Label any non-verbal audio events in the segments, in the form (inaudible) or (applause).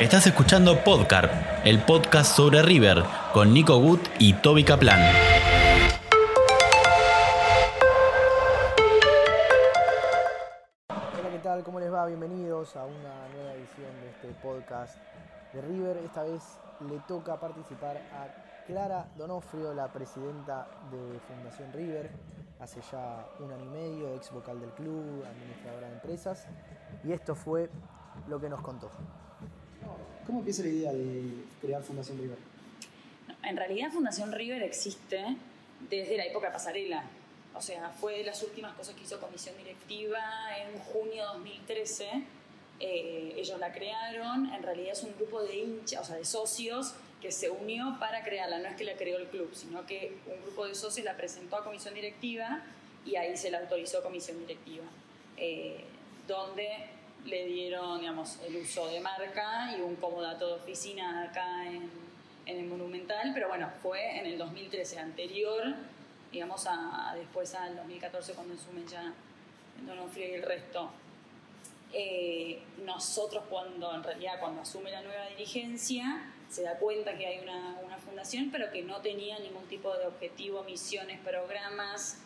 Estás escuchando Podcarp, el podcast sobre River, con Nico Gut y Toby Kaplan. Hola, ¿qué tal? ¿Cómo les va? Bienvenidos a una nueva edición de este podcast de River. Esta vez le toca participar a Clara Donofrio, la presidenta de Fundación River, hace ya un año y medio, ex vocal del club, administradora de empresas, y esto fue lo que nos contó. ¿Cómo empieza la idea de crear Fundación River? En realidad Fundación River existe desde la época pasarela. O sea, fue de las últimas cosas que hizo comisión directiva en junio de 2013. Eh, ellos la crearon, en realidad es un grupo de hinchas, o sea, de socios que se unió para crearla. No es que la creó el club, sino que un grupo de socios la presentó a comisión directiva y ahí se la autorizó comisión directiva. Eh, donde le dieron, digamos, el uso de marca y un comodato de oficina acá en, en el Monumental, pero bueno, fue en el 2013, anterior, digamos, a, después al 2014 cuando asumen ya Donofrio y el resto. Eh, nosotros cuando, en realidad, cuando asume la nueva dirigencia, se da cuenta que hay una, una fundación, pero que no tenía ningún tipo de objetivo, misiones, programas,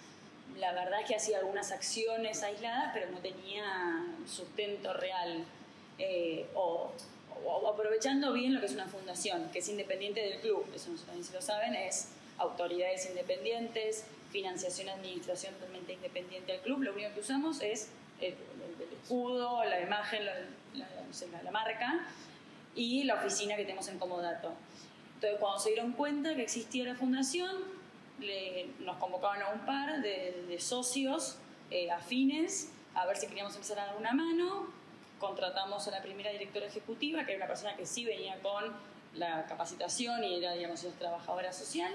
la verdad es que hacía algunas acciones aisladas, pero no tenía sustento real. Eh, o, aprovechando bien lo que es una fundación, que es independiente del club, eso no sé si lo saben, es autoridades independientes, financiación, administración totalmente independiente del club. Lo único que usamos es el, escudo, la imagen, la, la, marca y la oficina que tenemos en Comodato. Entonces, cuando se dieron cuenta que existía la fundación, nos convocaban a un par de, socios eh, afines a ver si queríamos empezar a dar una mano. Contratamos a la primera directora ejecutiva, que era una persona que sí venía con la capacitación y era, digamos, trabajadora social.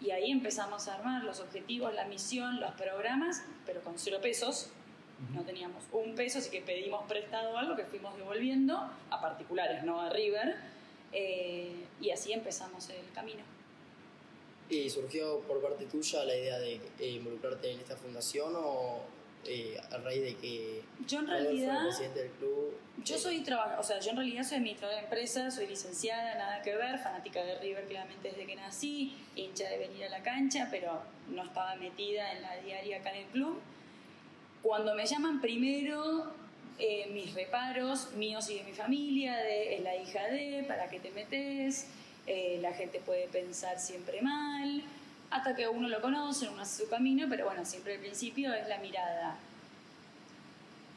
Y ahí empezamos a armar los objetivos, la misión, los programas, pero con cero pesos. No teníamos un peso, así que pedimos prestado algo que fuimos devolviendo a particulares, no a River. Eh, y así empezamos el camino. ¿Y surgió por parte tuya la idea de eh, involucrarte en esta fundación o eh, a raíz de que yo en realidad presidente del club? Yo soy o sea, yo en realidad soy administradora de empresa, soy licenciada, nada que ver, fanática de River claramente desde que nací, hincha de venir a la cancha, pero no estaba metida en la diaria acá en el club. Cuando me llaman primero eh, mis reparos míos y de mi familia, de es la hija de, ¿para qué te metes? Eh, la gente puede pensar siempre mal, hasta que uno lo conoce, uno hace su camino, pero bueno, siempre al principio es la mirada.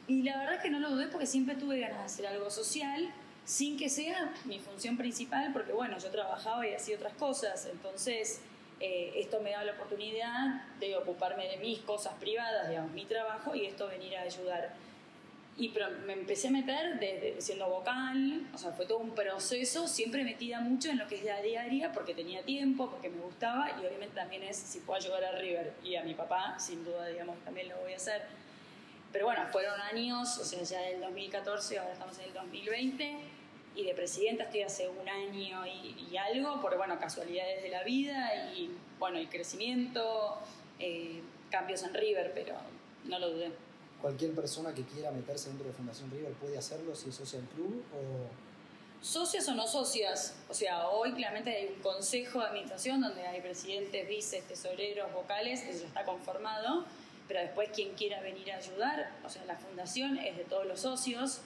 Y la verdad es que no lo dudé porque siempre tuve ganas de hacer algo social, sin que sea mi función principal, porque bueno, yo trabajaba y hacía otras cosas, entonces eh, esto me da la oportunidad de ocuparme de mis cosas privadas, digamos, mi trabajo, y esto venir a ayudar y pero me empecé a meter desde siendo vocal, o sea, fue todo un proceso, siempre metida mucho en lo que es la diaria, porque tenía tiempo, porque me gustaba, y obviamente también es si puedo ayudar a River y a mi papá, sin duda, digamos, también lo voy a hacer. Pero bueno, fueron años, o sea, ya del 2014, ahora estamos en el 2020, y de presidenta estoy hace un año y, algo, por, bueno, casualidades de la vida, y bueno, el crecimiento, eh, cambios en River, pero no lo dudé cualquier persona que quiera meterse dentro de Fundación River puede hacerlo si es socia del club o socias o no socias. O sea, hoy claramente hay un consejo de administración donde hay presidentes, vices, tesoreros, vocales, eso ya está conformado, pero después quien quiera venir a ayudar, o sea, la fundación es de todos los socios,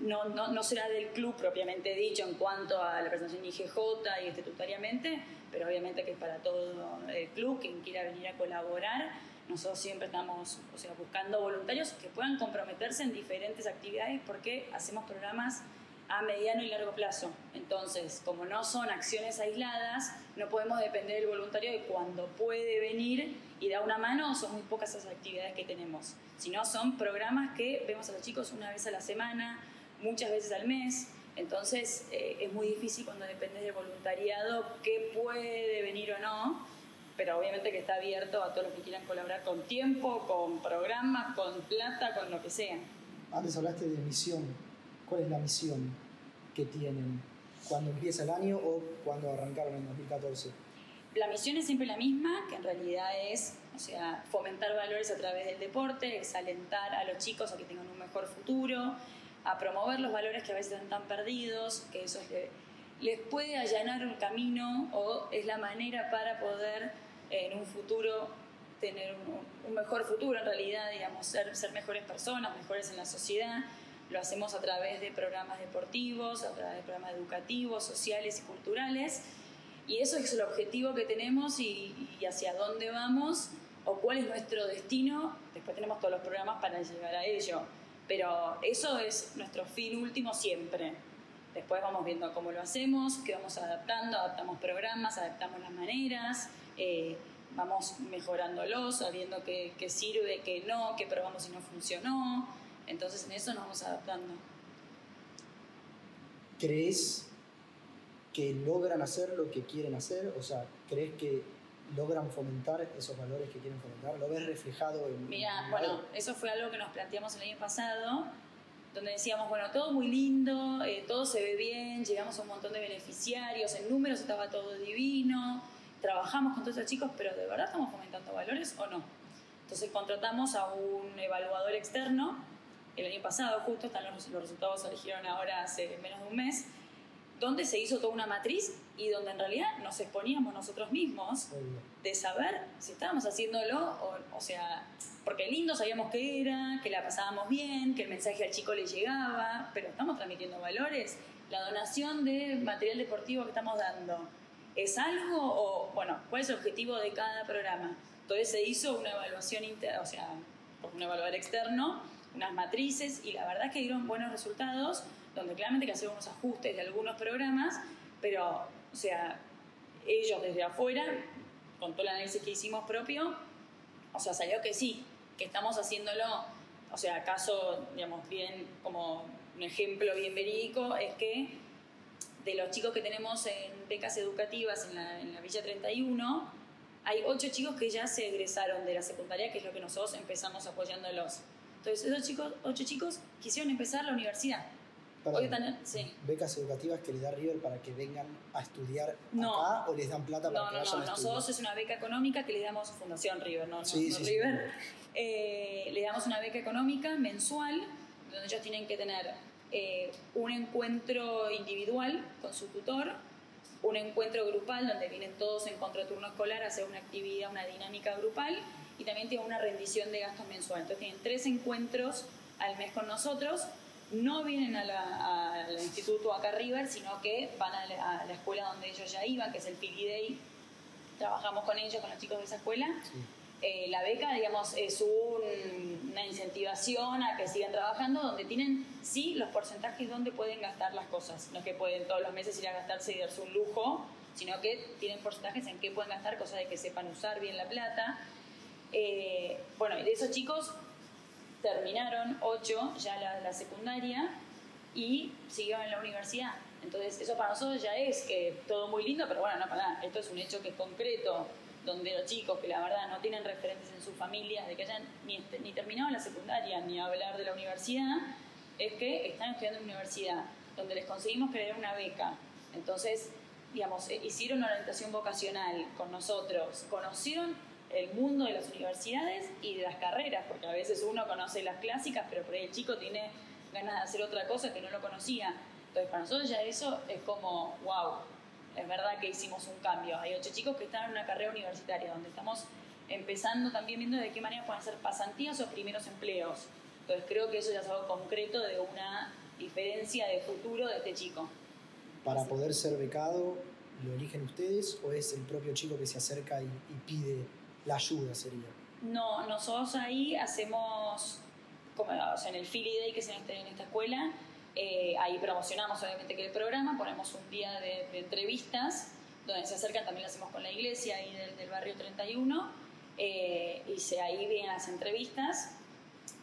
no, no, no será del club propiamente dicho en cuanto a la presentación IGJ y estatutariamente, pero obviamente que es para todo el club, quien quiera venir a colaborar nosotros siempre estamos o sea, buscando voluntarios que puedan comprometerse en diferentes actividades porque hacemos programas a mediano y largo plazo. Entonces, como no son acciones aisladas, no podemos depender del voluntario de cuando puede venir y da una mano, son muy pocas esas actividades que tenemos. Si no, son programas que vemos a los chicos una vez a la semana, muchas veces al mes. Entonces, eh, es muy difícil cuando depende del voluntariado qué puede venir o no pero obviamente que está abierto a todos los que quieran colaborar con tiempo, con programas, con plata, con lo que sea. Antes hablaste de misión. ¿Cuál es la misión que tienen cuando empieza el año o cuando arrancaron en 2014? La misión es siempre la misma, que en realidad es, o sea, fomentar valores a través del deporte, es alentar a los chicos a que tengan un mejor futuro, a promover los valores que a veces están perdidos, que eso les, les puede allanar el camino o es la manera para poder en un futuro tener un, mejor futuro en realidad, digamos, ser, ser mejores personas, mejores en la sociedad. Lo hacemos a través de programas deportivos, a través de programas educativos, sociales y culturales. Y eso es el objetivo que tenemos y, hacia dónde vamos o cuál es nuestro destino. Después tenemos todos los programas para llegar a ello. Pero eso es nuestro fin último siempre. Después vamos viendo cómo lo hacemos, qué vamos adaptando, adaptamos programas, adaptamos las maneras. Eh, vamos mejorándolos, sabiendo qué, sirve, qué no, qué probamos y no funcionó. Entonces en eso nos vamos adaptando. ¿Crees que logran hacer lo que quieren hacer? O sea, ¿crees que logran fomentar esos valores que quieren fomentar? ¿Lo ves reflejado en... Mira, bueno, eso fue algo que nos planteamos el año pasado, donde decíamos, bueno, todo muy lindo, eh, todo se ve bien, llegamos a un montón de beneficiarios, en números estaba todo divino, trabajamos con todos esos chicos, pero ¿de verdad estamos fomentando valores o no? Entonces contratamos a un evaluador externo, el año pasado justo, están los, los resultados se eligieron ahora hace menos de un mes, donde se hizo toda una matriz y donde en realidad nos exponíamos nosotros mismos de saber si estábamos haciéndolo, o, o sea, porque lindo sabíamos que era, que la pasábamos bien, que el mensaje al chico le llegaba, pero estamos transmitiendo valores. La donación de material deportivo que estamos dando, ¿Es algo o, bueno, cuál es el objetivo de cada programa? Entonces se hizo una evaluación, interna, o sea, un evaluador externo, unas matrices y la verdad es que dieron buenos resultados, donde claramente que hacer unos ajustes de algunos programas, pero, o sea, ellos desde afuera, con todo el análisis que hicimos propio, o sea, salió que sí, que estamos haciéndolo, o sea, caso, digamos, bien, como un ejemplo bien verídico, es que de los chicos que tenemos en becas educativas en la, en la Villa 31, hay ocho chicos que ya se egresaron de la secundaria, que es lo que nosotros empezamos apoyándolos. Entonces, esos chicos, ocho chicos quisieron empezar la universidad. sí. ¿Becas educativas que les da River para que vengan a estudiar acá o les dan plata para no, que vayan no, no. Nosotros es una beca económica que le damos Fundación River, no, sí, sí, River. Eh, le damos una beca económica mensual donde ellos tienen que tener eh, un encuentro individual con su tutor, un encuentro grupal donde vienen todos en contraturno escolar a hacer una actividad, una dinámica grupal y también tienen una rendición de gastos mensual. Entonces tienen tres encuentros al mes con nosotros. No vienen al instituto acá River, sino que van a la, escuela donde ellos ya iban, que es el Day. Trabajamos con ellos, con los chicos de esa escuela. Eh, la beca, digamos, es una incentivación a que sigan trabajando, donde tienen, sí, los porcentajes donde pueden gastar las cosas. No es que pueden todos los meses ir a gastarse y darse un lujo, sino que tienen porcentajes en qué pueden gastar, cosas de que sepan usar bien la plata. Eh, bueno, de esos chicos terminaron ocho ya la, la secundaria y siguieron en la universidad. Entonces, eso para nosotros ya es que todo muy lindo, pero bueno, no para nada. Esto es un hecho que es concreto donde los chicos que la verdad no tienen referentes en sus familias, de que hayan ni, terminado la secundaria, ni hablar de la universidad, es que están estudiando en universidad, donde les conseguimos crear una beca. Entonces, digamos, eh, hicieron una orientación vocacional con nosotros, conocieron el mundo de las universidades y de las carreras, porque a veces uno conoce las clásicas, pero por ahí el chico tiene ganas de hacer otra cosa que no lo conocía. Entonces, para nosotros ya eso es como, wow, es verdad que hicimos un cambio. Hay ocho chicos que están en una carrera universitaria, donde estamos empezando también viendo de qué manera pueden ser pasantías o primeros empleos. Entonces creo que eso ya es algo concreto de una diferencia de futuro de este chico. Para poder ser becado, ¿lo eligen ustedes o es el propio chico que se acerca y, pide la ayuda, sería? No, nosotros ahí hacemos, como en el Philly Day que se en esta escuela, eh, ahí promocionamos obviamente que el programa, ponemos un día de, entrevistas donde se acercan, también lo hacemos con la iglesia ahí del, barrio 31, eh, y se, ahí vienen las entrevistas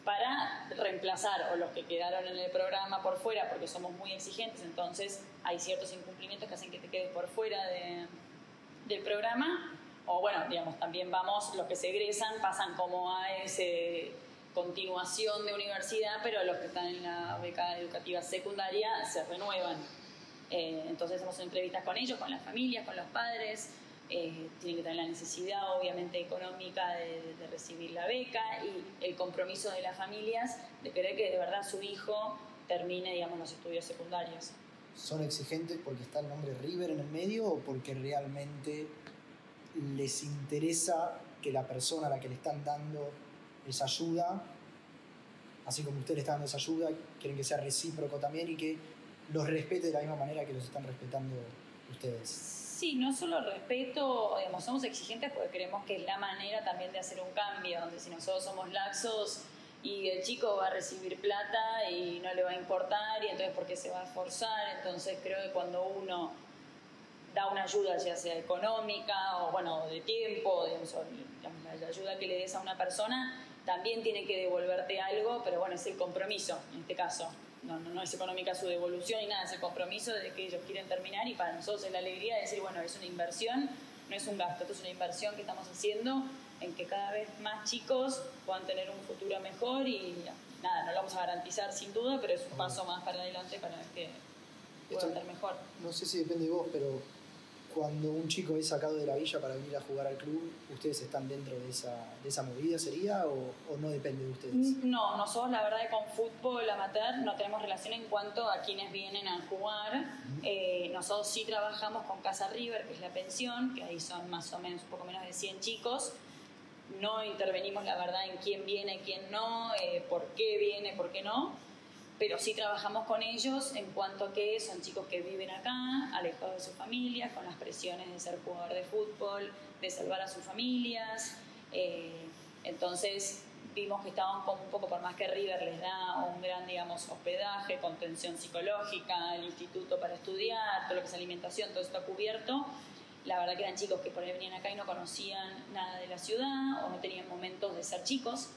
para reemplazar o los que quedaron en el programa por fuera, porque somos muy exigentes, entonces hay ciertos incumplimientos que hacen que te quedes por fuera del programa, o bueno, digamos, también vamos, los que se egresan pasan como a ese continuación de universidad, pero los que están en la beca educativa secundaria se renuevan. Eh, entonces hacemos entrevistas con ellos, con las familias, con los padres. Eh, tienen que tener la necesidad, obviamente, económica de, recibir la beca y el compromiso de las familias de querer que de verdad su hijo termine, digamos, los estudios secundarios. ¿Son exigentes porque está el nombre River en el medio o porque realmente les interesa que la persona a la que le están dando esa ayuda, así como usted le está dando esa ayuda, quieren que sea recíproco también y que los respete de la misma manera que los están respetando ustedes? Sí, no solo respeto, digamos, somos exigentes porque creemos que es la manera también de hacer un cambio, donde si nosotros somos laxos y el chico va a recibir plata y no le va a importar y entonces porque se va a esforzar, entonces creo que cuando uno da una ayuda, ya sea económica o bueno, de tiempo, digamos, la ayuda que le des a una persona, también tiene que devolverte algo, pero bueno, es el compromiso en este caso. No, no, es económica su devolución y nada, es el compromiso de que ellos quieren terminar y para nosotros es la alegría de decir, bueno, es una inversión, no es un gasto, esto es una inversión que estamos haciendo en que cada vez más chicos puedan tener un futuro mejor y nada, no lo vamos a garantizar sin duda, pero es un paso más para adelante para que puedan estar mejor. No sé si depende de vos, pero cuando un chico es sacado de la villa para venir a jugar al club, ¿ustedes están dentro de esa, de esa movida sería o, no depende de ustedes? No, nosotros la verdad que con fútbol amateur no tenemos relación en cuanto a quienes vienen a jugar. Eh, nosotros sí trabajamos con Casa River, que es la pensión, que ahí son más o menos un poco menos de 100 chicos. No intervenimos la verdad en quién viene, quién no, eh, por qué viene, por qué no pero sí trabajamos con ellos en cuanto a que son chicos que viven acá, alejados de sus familias, con las presiones de ser jugador de fútbol, de salvar a sus familias. Eh, entonces vimos que estaban como un poco, por más que River les da un gran, digamos, hospedaje, contención psicológica, el instituto para estudiar, todo lo que es alimentación, todo está cubierto. La verdad que eran chicos que por ahí venían acá y no conocían nada de la ciudad o no tenían momentos de ser chicos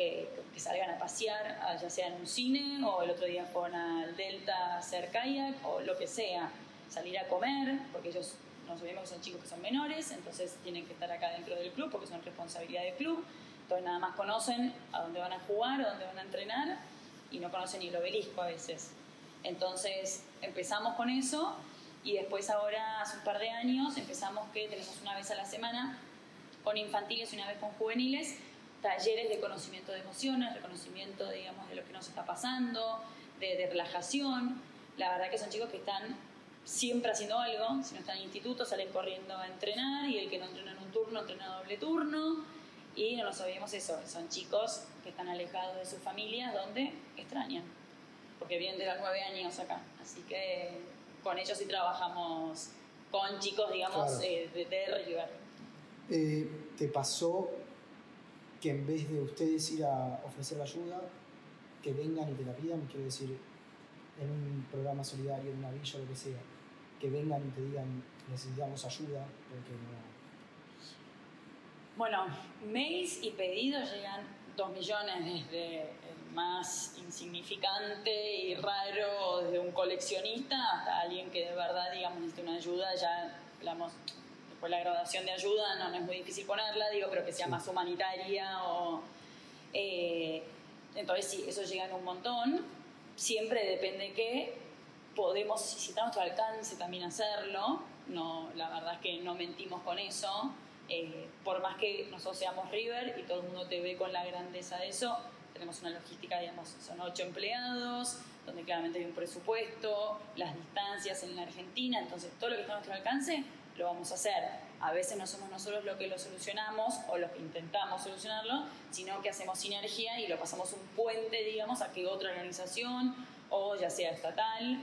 que, salgan a pasear, ya sea en un cine o el otro día fueron al Delta a hacer kayak o lo que sea, salir a comer, porque ellos nos sabemos que son chicos que son menores, entonces tienen que estar acá dentro del club porque son responsabilidad del club, entonces nada más conocen a dónde van a jugar, a dónde van a entrenar y no conocen ni el obelisco a veces. Entonces empezamos con eso y después ahora, hace un par de años, empezamos que tenemos una vez a la semana con infantiles y una vez con juveniles talleres de conocimiento de emociones, reconocimiento, digamos, de lo que nos está pasando, de, relajación. La verdad que son chicos que están siempre haciendo algo, si no están en instituto salen corriendo a entrenar y el que no entrena en un turno entrena doble turno y no lo sabíamos eso, son chicos que están alejados de sus familias donde extrañan, porque vienen de los nueve años acá, así que con ellos sí trabajamos con chicos, digamos, eh, de, de River. Eh, ¿Te pasó que en vez de ustedes ir a ofrecer la ayuda, que vengan y te la pidan, quiero decir, en un programa solidario, en una villa, lo que sea, que vengan y te digan, necesitamos ayuda, porque no... Bueno, mails y pedidos llegan dos millones desde el más insignificante y raro, desde un coleccionista hasta alguien que de verdad, digamos, necesita una ayuda, ya hablamos pues la graduación de ayuda no, es muy difícil ponerla, digo, pero que sea más humanitaria o... Eh, entonces sí, eso llega en un montón. Siempre depende que podemos, si está a nuestro alcance, también hacerlo. No, la verdad es que no mentimos con eso. Eh, por más que nosotros seamos River y todo el mundo te ve con la grandeza de eso, tenemos una logística, digamos, son ocho empleados, donde claramente hay un presupuesto, las distancias en la Argentina, entonces todo lo que está a nuestro alcance lo vamos a hacer. A veces no somos nosotros los que lo solucionamos o los que intentamos solucionarlo, sino que hacemos sinergia y lo pasamos un puente, digamos, a que otra organización o ya sea estatal,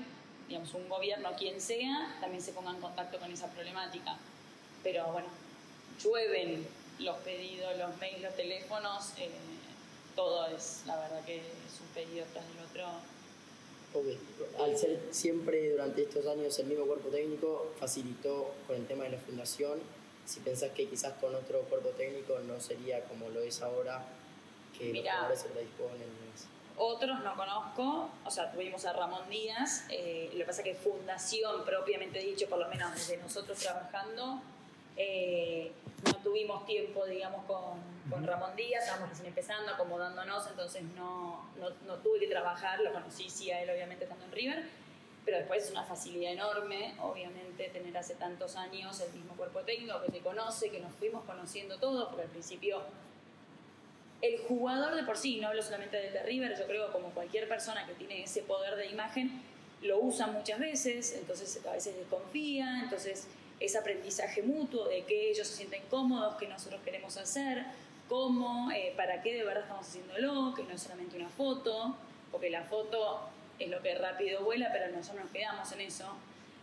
digamos, un gobierno, quien sea, también se ponga en contacto con esa problemática. Pero bueno, llueven los pedidos, los mails, los teléfonos, eh, todo es, la verdad que es un pedido tras el otro al ser siempre durante estos años el mismo cuerpo técnico, facilitó con el tema de la fundación. Si pensás que quizás con otro cuerpo técnico no sería como lo es ahora, que los jugadores se predisponen. Otros no conozco, o sea, tuvimos a Ramón Díaz, eh, lo que pasa es que fundación propiamente dicho, por lo menos desde nosotros trabajando, eh, no tuvimos tiempo, digamos, con, con, Ramón Díaz, estábamos recién empezando, acomodándonos, entonces no, no, no, tuve que trabajar, lo conocí sí a él obviamente estando en River, pero después es una facilidad enorme, obviamente, tener hace tantos años el mismo cuerpo técnico que te conoce, que nos fuimos conociendo todos, porque al principio el jugador de por sí, no hablo solamente del de River, yo creo como cualquier persona que tiene ese poder de imagen, lo usa muchas veces, entonces a veces desconfía, entonces es aprendizaje mutuo de que ellos se sienten cómodos, que nosotros queremos hacer, cómo, eh, para qué de verdad estamos haciéndolo, que no es solamente una foto, porque la foto es lo que rápido vuela, pero nosotros nos quedamos en eso.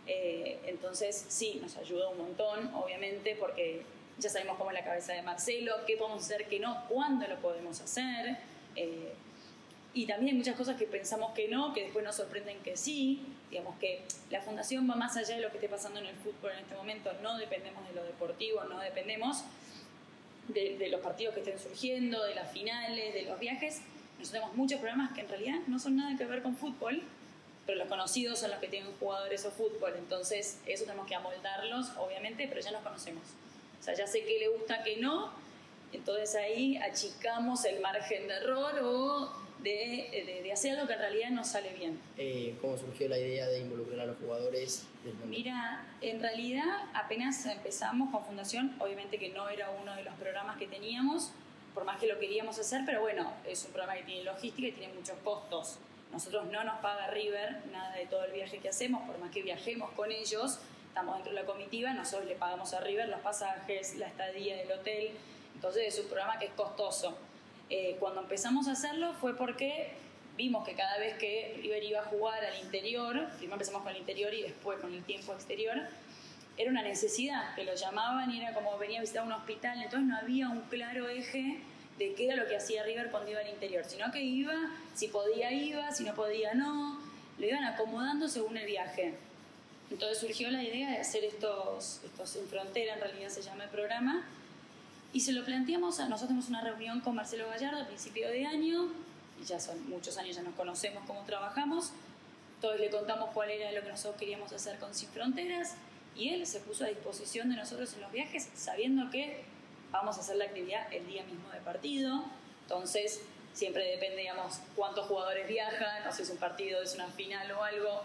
Eh, entonces sí, nos ayuda un montón, obviamente, porque ya sabemos cómo es la cabeza de Marcelo, qué podemos hacer, qué no, cuándo lo podemos hacer. Eh, y también hay muchas cosas que pensamos que no, que después nos sorprenden que sí. Digamos que la fundación va más allá de lo que esté pasando en el fútbol en este momento. No dependemos de lo deportivo, no dependemos de, los partidos que estén surgiendo, de las finales, de los viajes. Nosotros tenemos muchos programas que en realidad no son nada que ver con fútbol, pero los conocidos son los que tienen jugadores o fútbol. Entonces, eso tenemos que amoldarlos, obviamente, pero ya los conocemos. O sea, ya sé qué le gusta, qué no. Entonces ahí achicamos el margen de error o de, de, hacer algo que en realidad no sale bien. Eh, ¿Cómo surgió la idea de involucrar a los jugadores? Mira, en realidad apenas empezamos con Fundación, obviamente que no era uno de los programas que teníamos, por más que lo queríamos hacer, pero bueno, es un programa que tiene logística y tiene muchos costos. Nosotros no nos paga River nada de todo el viaje que hacemos, por más que viajemos con ellos, estamos dentro de la comitiva, nosotros le pagamos a River los pasajes, la estadía del hotel, entonces es un programa que es costoso. Eh, cuando empezamos a hacerlo fue porque vimos que cada vez que River iba a jugar al interior, primero empezamos con el interior y después con el tiempo exterior, era una necesidad, que lo llamaban y era como venía a visitar un hospital, entonces no había un claro eje de qué era lo que hacía River cuando iba al interior, sino que iba, si podía iba, si no podía no, lo iban acomodando según el viaje. Entonces surgió la idea de hacer estos, estos en frontera, en realidad se llama el programa, y se lo planteamos, a, nosotros tenemos una reunión con Marcelo Gallardo a principio de año, y ya son muchos años, ya nos conocemos cómo trabajamos, todos le contamos cuál era lo que nosotros queríamos hacer con Sin Fronteras, y él se puso a disposición de nosotros en los viajes, sabiendo que vamos a hacer la actividad el día mismo de partido, entonces siempre depende, digamos, cuántos jugadores viajan, sé si es un partido, es una final o algo,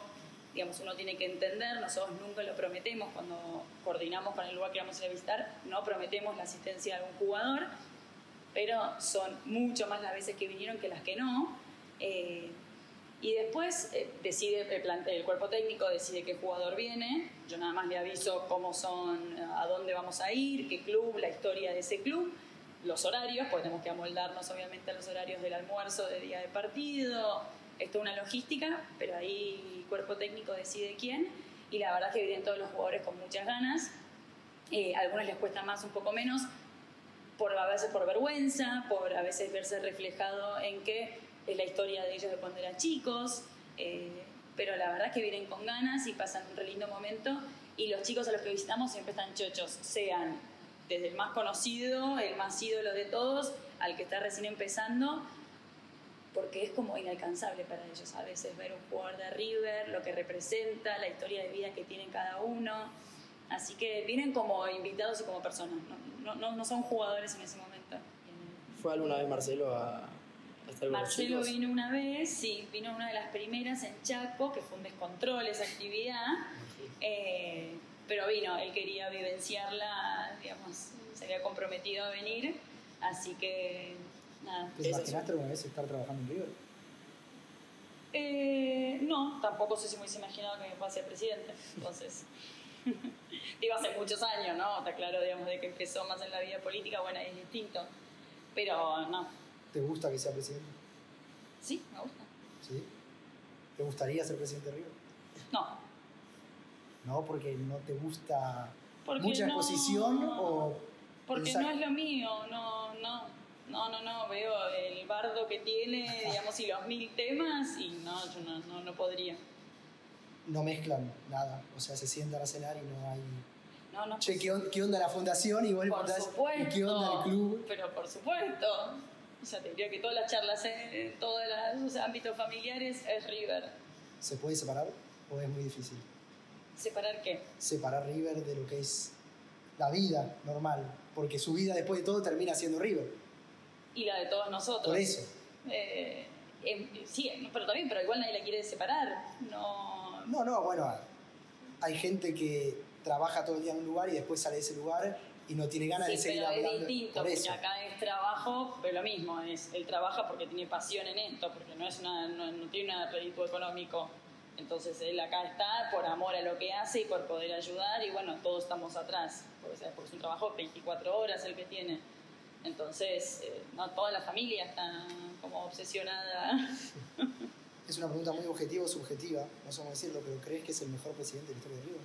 digamos, uno tiene que entender, nosotros nunca lo prometemos cuando coordinamos con el lugar que vamos a visitar, no prometemos la asistencia de algún jugador, pero son mucho más las veces que vinieron que las que no. Eh, y después eh, decide el, el, cuerpo técnico decide qué jugador viene. Yo nada más le aviso cómo son, a dónde vamos a ir, qué club, la historia de ese club, los horarios, pues tenemos que amoldarnos obviamente a los horarios del almuerzo, de día de partido, es una logística, pero ahí el cuerpo técnico decide quién. Y la verdad es que vienen todos los jugadores con muchas ganas. Eh, a algunos les cuesta más, un poco menos, por, a veces por vergüenza, por a veces verse reflejado en que es la historia de ellos de cuando eran chicos. Eh, pero la verdad es que vienen con ganas y pasan un re lindo momento. Y los chicos a los que visitamos siempre están chochos, sean desde el más conocido, el más ídolo de todos, al que está recién empezando, porque es como inalcanzable para ellos a veces ver un jugador de River, lo que representa, la historia de vida que tienen cada uno. Así que vienen como invitados y como personas, no, no, no son jugadores en ese momento. ¿Fue alguna vez Marcelo a, Marcelo vino una vez, sí, vino una de las primeras en Chaco, que fue un descontrol esa actividad, eh, pero vino, él quería vivenciarla, digamos, se había comprometido a venir, así que ¿Te imaginaste alguna vez estar trabajando en River? Eh, no, tampoco sé si me hubiese imaginado que me iba a ser presidente. Entonces, (laughs) digo, hace muchos años, ¿no? Está claro, digamos, de que empezó más en la vida política, bueno, es distinto. Pero no. ¿Te gusta que sea presidente? Sí, me gusta. ¿Sí? ¿Te gustaría ser presidente de River? No. ¿No? Porque no te gusta mucha exposición o... Porque no es lo mío, no, no no, no, no, veo el bardo que tiene, digamos, y los mil temas, y no, yo no, no, no podría. No mezclan nada, o sea, se sientan a cenar y no hay... No, no, che, ¿qué, ¿qué, onda la fundación? Y vos por supuesto, ¿qué onda el club? Pero por supuesto. O sea, te diría que todas las charlas en todos los ámbitos familiares es River. ¿Se puede separar o es muy difícil? ¿Separar qué? Separar River de lo que es la vida normal, porque su vida después de todo termina siendo River y la de todos nosotros. Por eso. Eh, em, sí, pero también, pero igual nadie la quiere separar. No, no, no, bueno, hay gente que trabaja todo el día en un lugar y después sale de ese lugar y no tiene ganas Sí, de seguir pero es hablando distinto, por porque eso. acá es trabajo, pero lo mismo, es, él trabaja porque tiene pasión en esto, porque no, es una, no, no tiene un rédito económico. Entonces él acá está por amor a lo que hace y por poder ayudar y bueno, todos estamos atrás, porque, ¿sabes? porque es un trabajo 24 horas el que tiene. Entonces, eh, no toda la familia está como obsesionada. Es una pregunta muy objetiva o subjetiva, no sé cómo decirlo, pero ¿crees que es el mejor presidente de la historia de River?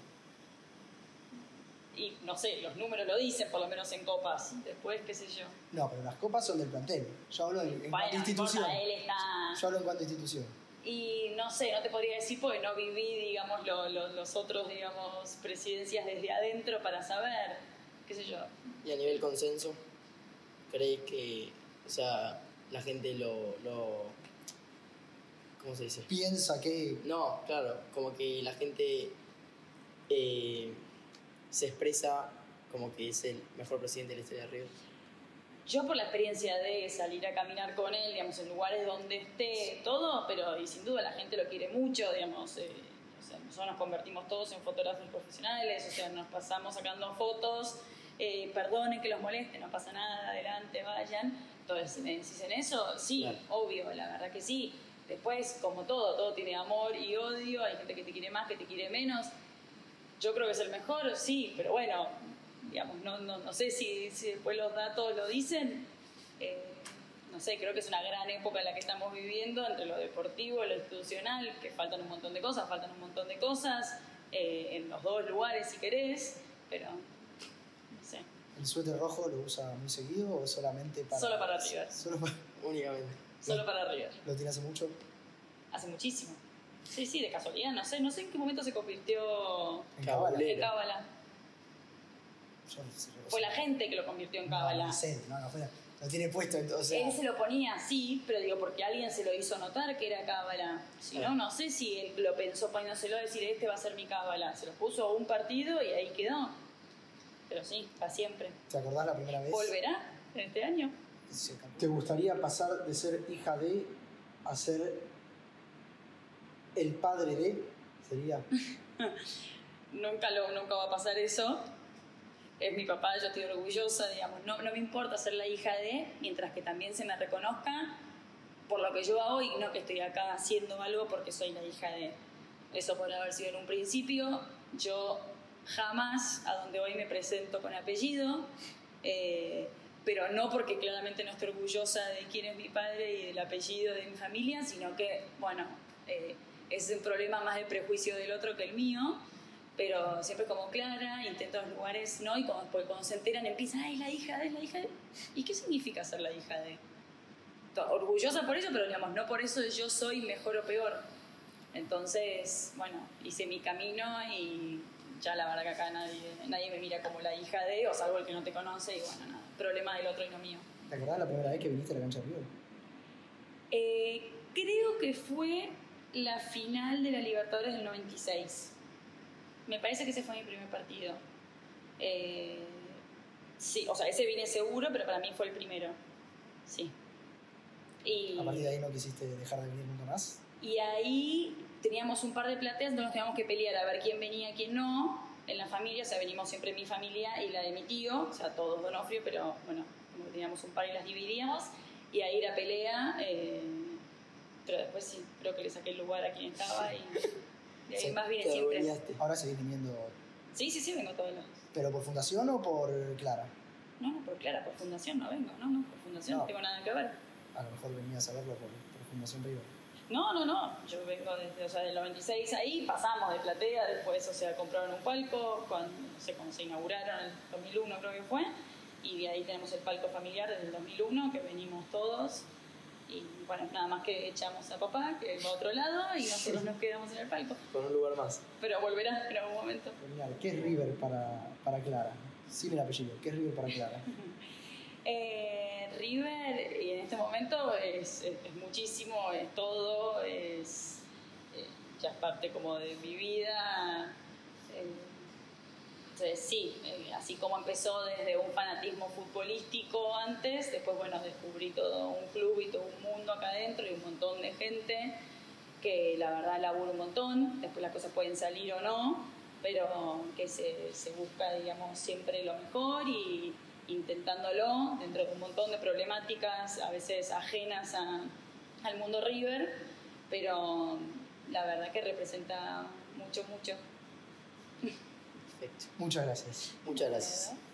Y no sé, los números lo dicen, por lo menos en copas. Después, qué sé yo. No, pero las copas son del plantel. Yo hablo en, en Bueno, cuanto a institución. importa, él está... Yo hablo en cuanto a institución. Y no sé, no te podría decir porque no viví, digamos, lo- lo- los otros, digamos, presidencias desde adentro para saber, qué sé yo. Y a nivel consenso, ¿crees que, o sea, la gente lo, lo ¿cómo se dice? Piensa que No, claro, como que la gente eh, se expresa como que es el mejor presidente de la historia de River. Yo por la experiencia de salir a caminar con él, digamos, en lugares donde esté todo, pero y sin duda la gente lo quiere mucho, digamos, eh, o sea, nosotros nos convertimos todos en fotógrafos profesionales, o sea, nos pasamos sacando fotos, eh, perdonen que los moleste, no pasa nada, adelante, vayan. Entonces, si me decís en eso, sí, Claro. obvio, la verdad que sí. Después, como todo, todo tiene amor y odio, hay gente que te quiere más, que te quiere menos. Yo creo que es el mejor, sí, pero bueno, digamos, no, no, no sé si, si después los datos lo dicen. Eh, no sé, creo que es una gran época en la que estamos viviendo entre lo deportivo y lo institucional, que faltan un montón de cosas, faltan un montón de cosas, eh, en los dos lugares si querés, pero el suéter rojo lo usa muy seguido o solamente para. Solo para River. Solo para- Únicamente. solo para River. ¿Lo tiene hace mucho? Hace muchísimo. Sí, sí, de casualidad, no sé, no sé en qué momento se convirtió En. Cábala. en cábala. Yo no sé, Fue la gente que lo convirtió en cábala. no no, no, fue- lo tiene puesto, ent- o sea, Él se lo ponía así, pero digo, porque alguien se lo hizo notar que era cábala. Si no, no sé si él lo pensó poniéndoselo a decir, este va a ser mi cábala. Se lo puso a un partido y ahí quedó. Pero sí, para siempre. ¿te acordás la primera vez? ¿Volverá en este año? ¿Te gustaría pasar de ser hija de a ser el padre de? Sería. (laughs) Nunca, lo, nunca va a pasar eso. Es mi papá, yo estoy orgullosa, digamos. No, no me importa ser la hija de, mientras que también se me reconozca por lo que yo hago y no que estoy acá haciendo algo porque soy la hija de. Eso por haber sido en un principio. Yo jamás a donde hoy me presento con apellido, eh, pero no porque claramente no estoy orgullosa de quién es mi padre y del apellido de mi familia, sino que, bueno, eh, es un problema más de prejuicio del otro que el mío pero siempre como clara, intento en los lugares, ¿no? Y porque cuando se enteran empiezan, ay, la hija de, la hija de... ¿Y qué significa ser la hija de? Orgullosa por eso, pero digamos, no por eso yo soy mejor o peor. Entonces, bueno, hice mi camino y ya la verdad que acá nadie, nadie me mira como la hija de, o salvo el que no te conoce, y bueno, nada, problema del otro y no mío. ¿Te acordás la primera vez que viniste a la cancha de River? Eh, creo que fue la final de la Libertadores del 96. Me parece que ese fue mi primer partido. Eh, sí, o sea, ese vine seguro, pero para mí fue el primero. Sí. Y, A partir de ahí no quisiste dejar de venir nunca más. y ahí teníamos un par de plateas donde nos teníamos que pelear a ver quién venía, quién no. En la familia, o sea, venimos siempre mi familia y la de mi tío, o sea, todos Donofrio, pero bueno, como teníamos un par y las dividíamos. Y ahí la pelea, eh, pero después sí, creo que le saqué el lugar a quien estaba y de ahí (laughs) Sí, más Te siempre. Ahora seguís viniendo, Sí, sí, sí, vengo todos los. pero por fundación o por Clara. No, no, por Clara, por fundación no vengo, no, no, por fundación no, No. tengo nada que ver. A lo mejor venías a verlo por, por Fundación River. No, no, no, yo vengo desde, o sea, del 96 ahí, pasamos de platea, después, o sea, compraron un palco, cuando, no sé, cuando se inauguraron en el 2001 creo que fue, y de ahí tenemos el palco familiar desde el 2001, que venimos todos, y bueno, nada más que echamos a papá, que va a otro lado, y nosotros nos quedamos en el palco, Con un lugar más. pero volverá en algún momento. Genial. ¿Qué es River para, para Clara? Sin el apellido. ¿Qué es River para Clara? (laughs) Eh, River, y en este momento es, muchísimo, es todo, es eh, ya es parte como de mi vida. entonces, sí, eh, así como empezó desde un fanatismo futbolístico antes, después, bueno, descubrí todo un club y todo un mundo acá adentro y un montón de gente que la verdad laburo un montón, después las cosas pueden salir o no, pero que se, se busca, digamos, siempre lo mejor y intentándolo dentro de un montón de problemáticas, a veces ajenas a, al mundo River, pero la verdad que representa mucho, mucho. Perfecto. Muchas gracias. Muchas gracias.